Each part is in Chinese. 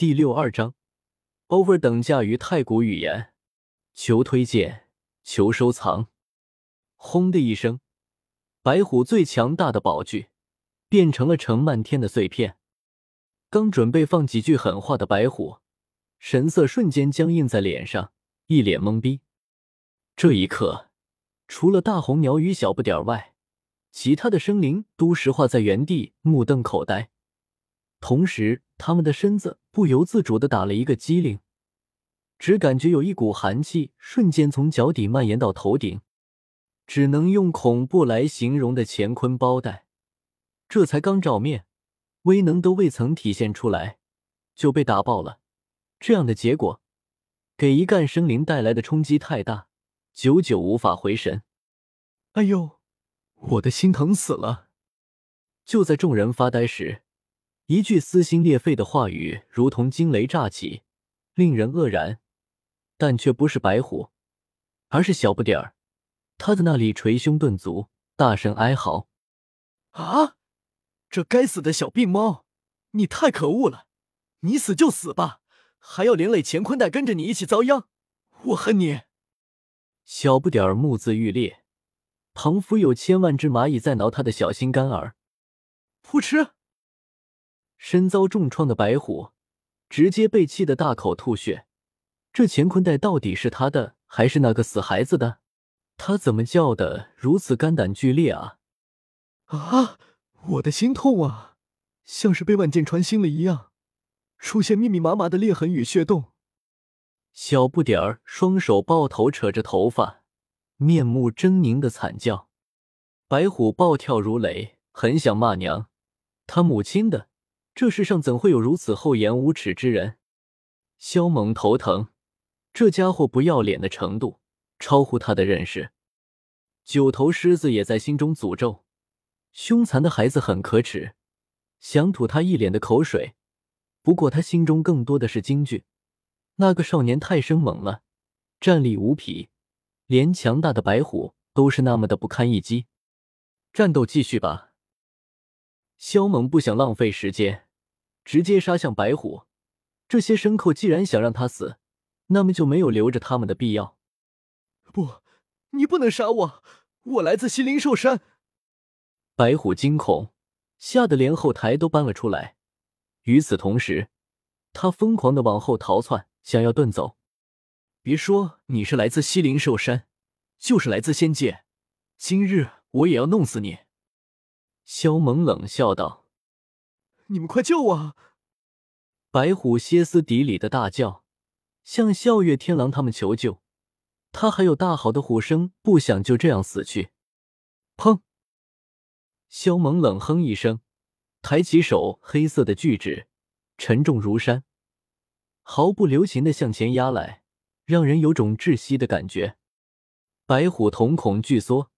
第六二章，over 等价于太古语言，求推荐，求收藏。轰的一声，白虎最强大的宝具变成了成漫天的碎片。刚准备放几句狠话的白虎，神色瞬间僵硬在脸上，一脸懵逼。这一刻，除了大红鸟与小不点外，其他的生灵都石化在原地，目瞪口呆。同时，他们的身子不由自主的打了一个激灵，只感觉有一股寒气瞬间从脚底蔓延到头顶，只能用恐怖来形容的乾坤包带，这才刚照面，威能都未曾体现出来，就被打爆了。这样的结果，给一干生灵带来的冲击太大，久久无法回神。哎呦，我的心疼死了！就在众人发呆时。一句撕心裂肺的话语，如同惊雷乍起，令人愕然，但却不是白虎，而是小不点儿。他在那里捶胸顿足，大声哀嚎：“啊！这该死的小病猫，你太可恶了！你死就死吧，还要连累乾坤袋跟着你一起遭殃！我恨你！”小不点儿目眦欲裂，仿佛有千万只蚂蚁在挠他的小心肝儿。噗嗤！身遭重创的白虎，直接被气得大口吐血。这乾坤袋到底是他的，还是那个死孩子的？他怎么叫的如此肝胆俱裂啊！啊，我的心痛啊，像是被万箭穿心了一样，出现密密麻麻的裂痕与血洞。小不点儿双手抱头，扯着头发，面目狰狞的惨叫。白虎暴跳如雷，很想骂娘，他母亲的。这世上怎会有如此厚颜无耻之人？萧猛头疼，这家伙不要脸的程度超乎他的认识。九头狮子也在心中诅咒：凶残的孩子很可耻，想吐他一脸的口水。不过他心中更多的是惊惧：那个少年太生猛了，战力无匹，连强大的白虎都是那么的不堪一击。战斗继续吧。萧猛不想浪费时间，直接杀向白虎。这些牲口既然想让他死，那么就没有留着他们的必要。不，你不能杀我！我来自西灵兽山。白虎惊恐，吓得连后台都搬了出来。与此同时，他疯狂的往后逃窜，想要遁走。别说你是来自西灵兽山，就是来自仙界，今日我也要弄死你！萧猛冷笑道：“你们快救我！”白虎歇斯底里的大叫，向笑月天狼他们求救。他还有大好的虎生，不想就这样死去。砰！萧猛冷哼一声，抬起手，黑色的巨指沉重如山，毫不留情的向前压来，让人有种窒息的感觉。白虎瞳孔巨缩，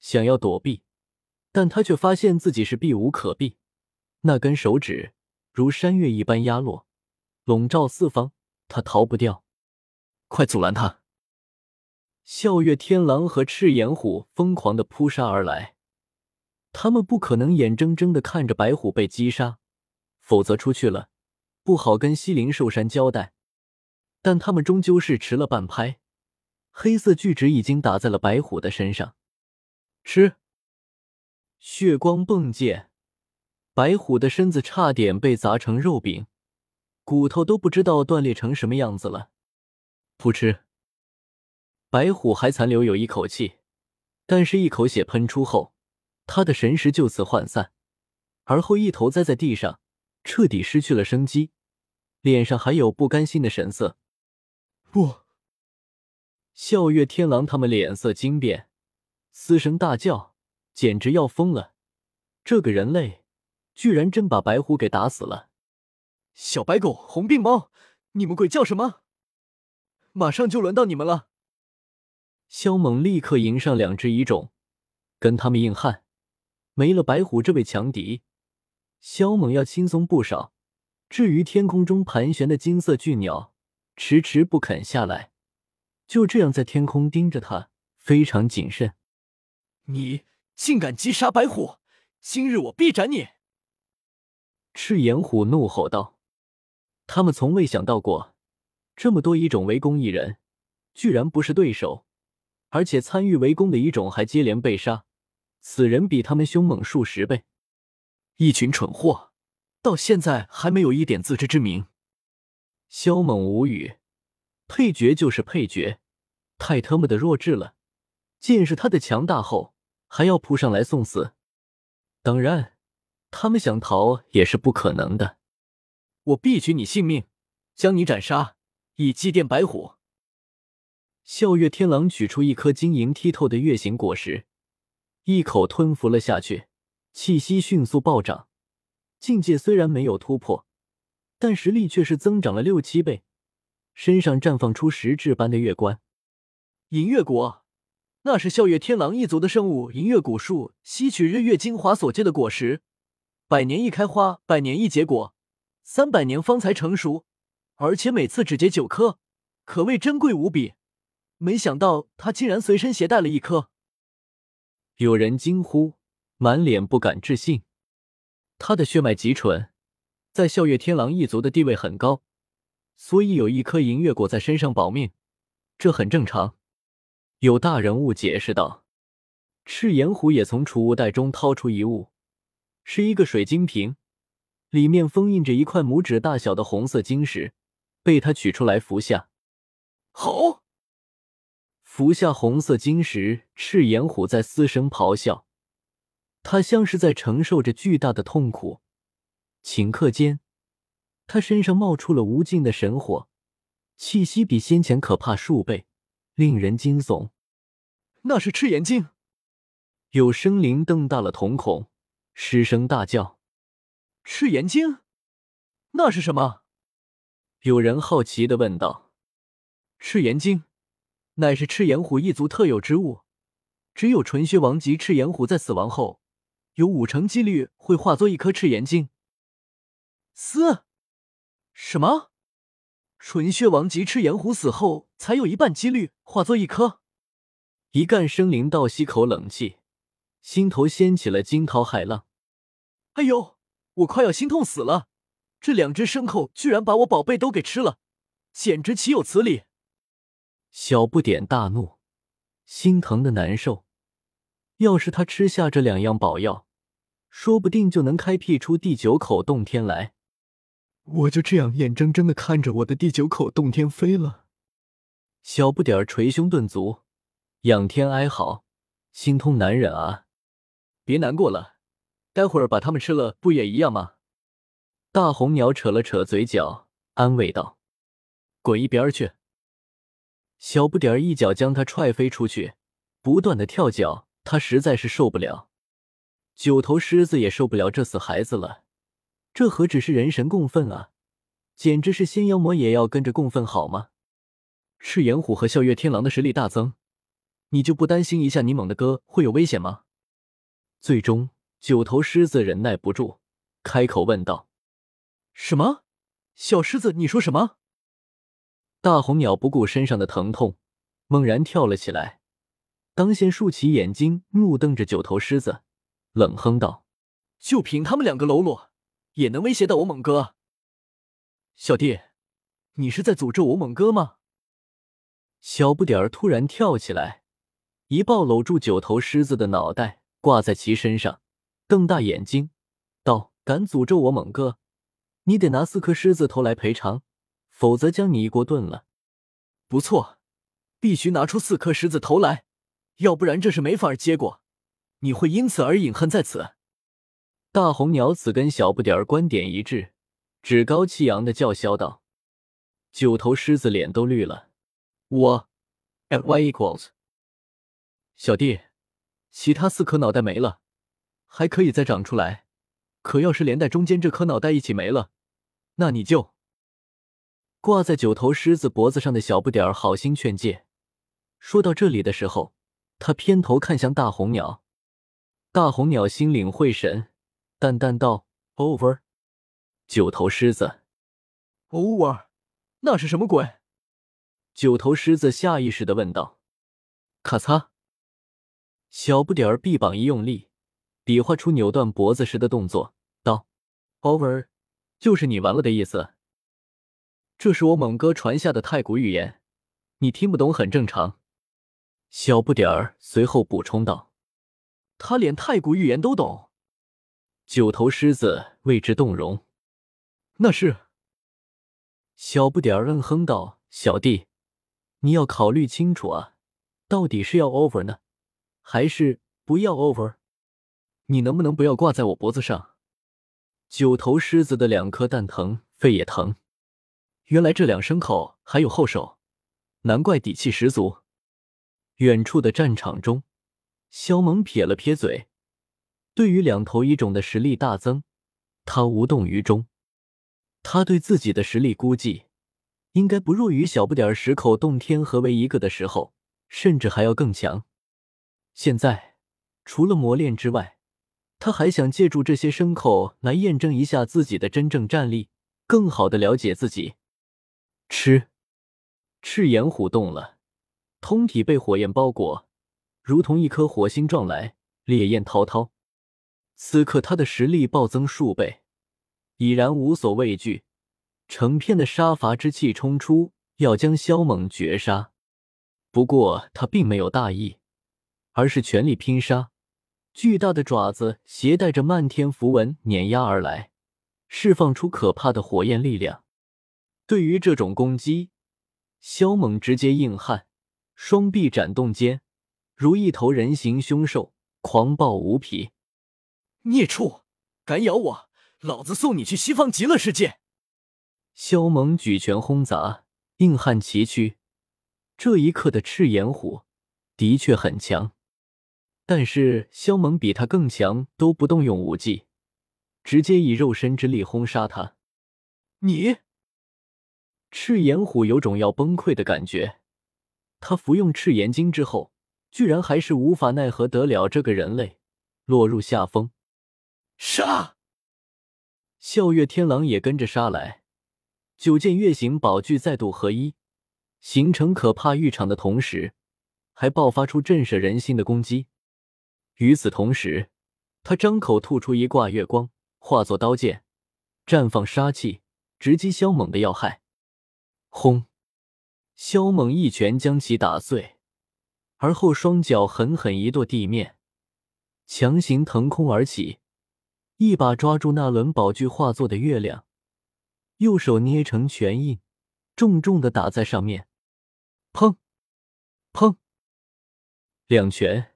想要躲避。但他却发现自己是避无可避，那根手指如山岳一般压落，笼罩四方，他逃不掉。快阻拦他！笑月天狼和赤炎虎疯狂的扑杀而来，他们不可能眼睁睁的看着白虎被击杀，否则出去了不好跟西灵兽山交代。但他们终究是迟了半拍，黑色巨指已经打在了白虎的身上，吃。血光迸溅，白虎的身子差点被砸成肉饼，骨头都不知道断裂成什么样子了。噗嗤，白虎还残留有一口气，但是一口血喷出后，他的神识就此涣散，而后一头栽在地上，彻底失去了生机，脸上还有不甘心的神色。不，笑月天狼他们脸色惊变，嘶声大叫。简直要疯了！这个人类居然真把白虎给打死了！小白狗、红病猫，你们鬼叫什么？马上就轮到你们了！萧猛立刻迎上两只蚁种，跟他们硬汉。没了白虎这位强敌，萧猛要轻松不少。至于天空中盘旋的金色巨鸟，迟迟不肯下来，就这样在天空盯着他，非常谨慎。你。竟敢击杀白虎！今日我必斩你！赤炎虎怒吼道。他们从未想到过，这么多一种围攻一人，居然不是对手，而且参与围攻的一种还接连被杀，此人比他们凶猛数十倍。一群蠢货，到现在还没有一点自知之明。萧猛无语，配角就是配角，太他妈的弱智了。见识他的强大后，还要扑上来送死。当然，他们想逃也是不可能的。我必取你性命，将你斩杀，以祭奠白虎。笑月天狼取出一颗晶莹剔透的月形果实，一口吞服了下去。气息迅速暴涨，境界虽然没有突破，但实力却是增长了六七倍，身上绽放出实质般的月冠。银月果，那是笑月天狼一族的圣物银月古树吸取日月精华所结的果实，百年一开花，百年一结果，三百年方才成熟，而且每次只结九颗，可谓珍贵无比。没想到他竟然随身携带了一颗，有人惊呼。满脸不敢置信，他的血脉极纯，在笑月天狼一族的地位很高，所以有一颗银月果在身上保命，这很正常。有大人物解释道：“赤炎虎也从储物袋中掏出一物，是一个水晶瓶，里面封印着一块拇指大小的红色晶石，被他取出来服下。好，服下红色晶石，赤炎虎在嘶声咆哮。”他像是在承受着巨大的痛苦，顷刻间，他身上冒出了无尽的神火，气息比先前可怕数倍，令人惊悚。那是赤炎晶，有生灵瞪大了瞳孔，失声大叫：“赤炎晶，那是什么？”有人好奇的问道：“赤炎晶，乃是赤炎虎一族特有之物，只有纯血王级赤炎虎在死亡后。”有五成几率会化作一颗赤炎晶。嘶，什么？纯血王级赤炎虎死后才有一半几率化作一颗？一干生灵倒吸口冷气，心头掀起了惊涛骇浪。哎呦，我快要心痛死了！这两只牲口居然把我宝贝都给吃了，简直岂有此理！小不点大怒，心疼的难受。要是他吃下这两样宝药，说不定就能开辟出第九口洞天来。我就这样眼睁睁的看着我的第九口洞天飞了。小不点儿捶胸顿足，仰天哀嚎，心痛难忍啊！别难过了，待会儿把它们吃了，不也一样吗？大红鸟扯了扯嘴角，安慰道：“滚一边去！”小不点儿一脚将他踹飞出去，不断的跳脚，他实在是受不了。九头狮子也受不了这死孩子了，这何止是人神共愤啊，简直是仙妖魔也要跟着共愤好吗？赤炎虎和笑月天狼的实力大增，你就不担心一下你猛的哥会有危险吗？最终，九头狮子忍耐不住，开口问道：“什么？小狮子，你说什么？”大红鸟不顾身上的疼痛，猛然跳了起来，当先竖起眼睛，怒瞪着九头狮子。冷哼道：“就凭他们两个喽啰，也能威胁到我猛哥？小弟，你是在诅咒我猛哥吗？”小不点儿突然跳起来，一抱搂住九头狮子的脑袋，挂在其身上，瞪大眼睛道：“敢诅咒我猛哥，你得拿四颗狮子头来赔偿，否则将你一锅炖了。”不错，必须拿出四颗狮子头来，要不然这是没法结果。你会因此而饮恨在此？大红鸟此跟小不点儿观点一致，趾高气扬的叫嚣道：“九头狮子脸都绿了。”我，at y equals。小弟，其他四颗脑袋没了，还可以再长出来。可要是连带中间这颗脑袋一起没了，那你就……挂在九头狮子脖子上的小不点儿好心劝诫。说到这里的时候，他偏头看向大红鸟。大红鸟心领会神，淡淡道：“Over。”九头狮子：“Over？那是什么鬼？”九头狮子下意识的问道。咔嚓，小不点儿臂膀一用力，比划出扭断脖子时的动作，道：“Over，就是你完了的意思。”这是我猛哥传下的太古语言，你听不懂很正常。”小不点儿随后补充道：“他连太古语言都懂。”九头狮子为之动容。那是。小不点儿嗯哼道：“小弟，你要考虑清楚啊，到底是要 over 呢，还是不要 over？你能不能不要挂在我脖子上？”九头狮子的两颗蛋疼，肺也疼。原来这两牲口还有后手，难怪底气十足。远处的战场中，萧猛撇了撇嘴，对于两头一种的实力大增，他无动于衷。他对自己的实力估计，应该不弱于小不点儿十口洞天合为一个的时候，甚至还要更强。现在，除了磨练之外，他还想借助这些牲口来验证一下自己的真正战力，更好的了解自己。吃，赤炎虎动了，通体被火焰包裹，如同一颗火星撞来，烈焰滔滔。此刻他的实力暴增数倍。已然无所畏惧，成片的杀伐之气冲出，要将萧猛绝杀。不过他并没有大意，而是全力拼杀。巨大的爪子携带着漫天符文碾压而来，释放出可怕的火焰力量。对于这种攻击，萧猛直接硬汉，双臂展动间，如一头人形凶兽，狂暴无匹。孽畜，敢咬我！老子送你去西方极乐世界！萧猛举拳轰砸，硬汉崎岖。这一刻的赤炎虎的确很强，但是萧猛比他更强，都不动用武技，直接以肉身之力轰杀他。你，赤炎虎有种要崩溃的感觉。他服用赤炎经之后，居然还是无法奈何得了这个人类，落入下风。杀！笑月天狼也跟着杀来，九件月形宝具再度合一，形成可怕浴场的同时，还爆发出震慑人心的攻击。与此同时，他张口吐出一挂月光，化作刀剑，绽放杀气，直击萧猛的要害。轰！萧猛一拳将其打碎，而后双脚狠狠一跺地面，强行腾空而起。一把抓住那轮宝具化作的月亮，右手捏成拳印，重重的打在上面。砰！砰！两拳，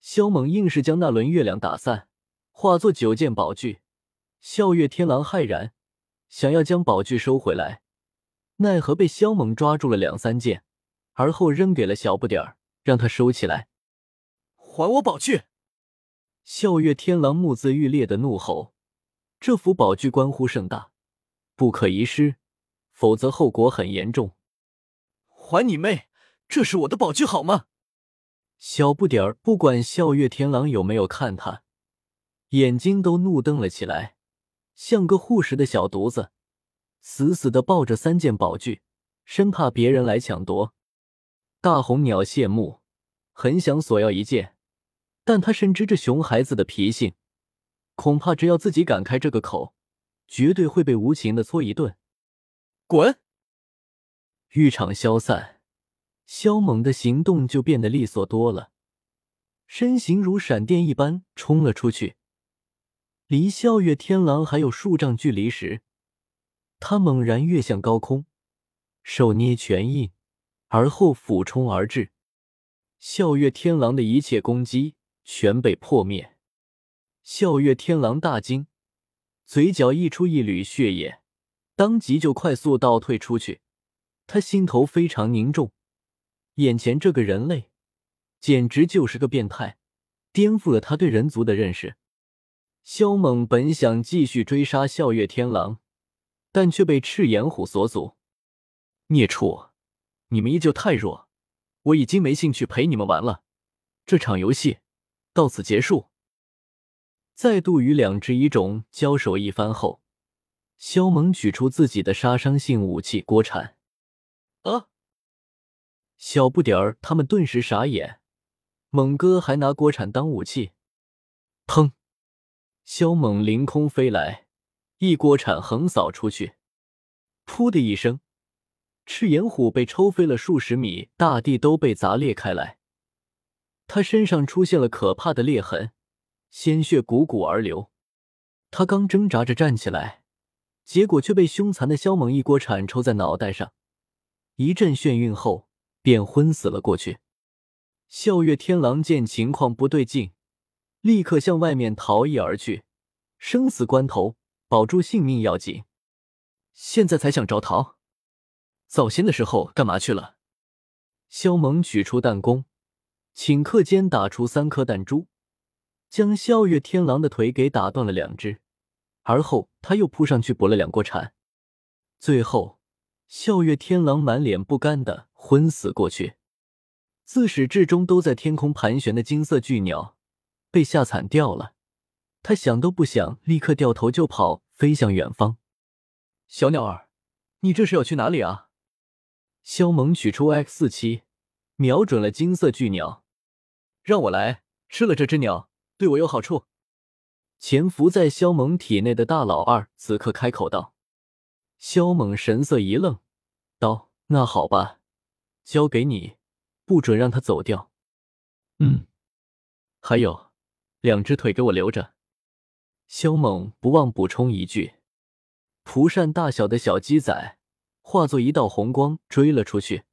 萧猛硬是将那轮月亮打散，化作九件宝具。笑月天狼骇然，想要将宝具收回来，奈何被萧猛抓住了两三件，而后扔给了小不点儿，让他收起来。还我宝具！笑月天狼目眦欲裂的怒吼：“这幅宝具关乎盛大，不可遗失，否则后果很严重。”还你妹！这是我的宝具好吗？小不点儿不管笑月天狼有没有看他，眼睛都怒瞪了起来，像个护食的小犊子，死死的抱着三件宝具，生怕别人来抢夺。大红鸟谢幕，很想索要一件。但他深知这熊孩子的脾性，恐怕只要自己敢开这个口，绝对会被无情的搓一顿。滚！浴场消散，萧猛的行动就变得利索多了，身形如闪电一般冲了出去。离笑月天狼还有数丈距离时，他猛然跃向高空，手捏拳印，而后俯冲而至。笑月天狼的一切攻击。全被破灭，笑月天狼大惊，嘴角溢出一缕血液，当即就快速倒退出去。他心头非常凝重，眼前这个人类简直就是个变态，颠覆了他对人族的认识。萧猛本想继续追杀笑月天狼，但却被赤炎虎所阻。孽畜，你们依旧太弱，我已经没兴趣陪你们玩了，这场游戏。到此结束。再度与两只蚁种交手一番后，萧猛取出自己的杀伤性武器锅铲。小不点儿他们顿时傻眼。猛哥还拿锅铲当武器？砰！肖猛凌空飞来，一锅铲横扫出去。噗的一声，赤炎虎被抽飞了数十米，大地都被砸裂开来，他身上出现了可怕的裂痕，鲜血汩汩而流。他刚挣扎着站起来，结果却被凶残的肖猛一锅铲抽在脑袋上，一阵眩晕后便昏死了过去。笑月天狼见情况不对劲，立刻向外面逃逸而去。生死关头，保住性命要紧。现在才想着逃，早先的时候干嘛去了？萧猛取出弹弓，顷刻间打出三颗弹珠。将笑月天狼的腿给打断了两只，而后他又扑上去补了两锅铲，最后笑月天狼满脸不甘的昏死过去。自始至终都在天空盘旋的金色巨鸟被吓惨掉了，他想都不想，立刻掉头就跑，飞向远方。小鸟儿，你这是要去哪里啊？肖猛取出 X 四七，瞄准了金色巨鸟，让我来吃了这只鸟。对我有好处。潜伏在肖猛体内的大老二此刻开口道。肖猛神色一愣，道：“那好吧，交给你，不准让他走掉。”嗯，还有，两只腿给我留着。萧猛不忘补充一句。蒲扇大小的小鸡仔化作一道红光追了出去。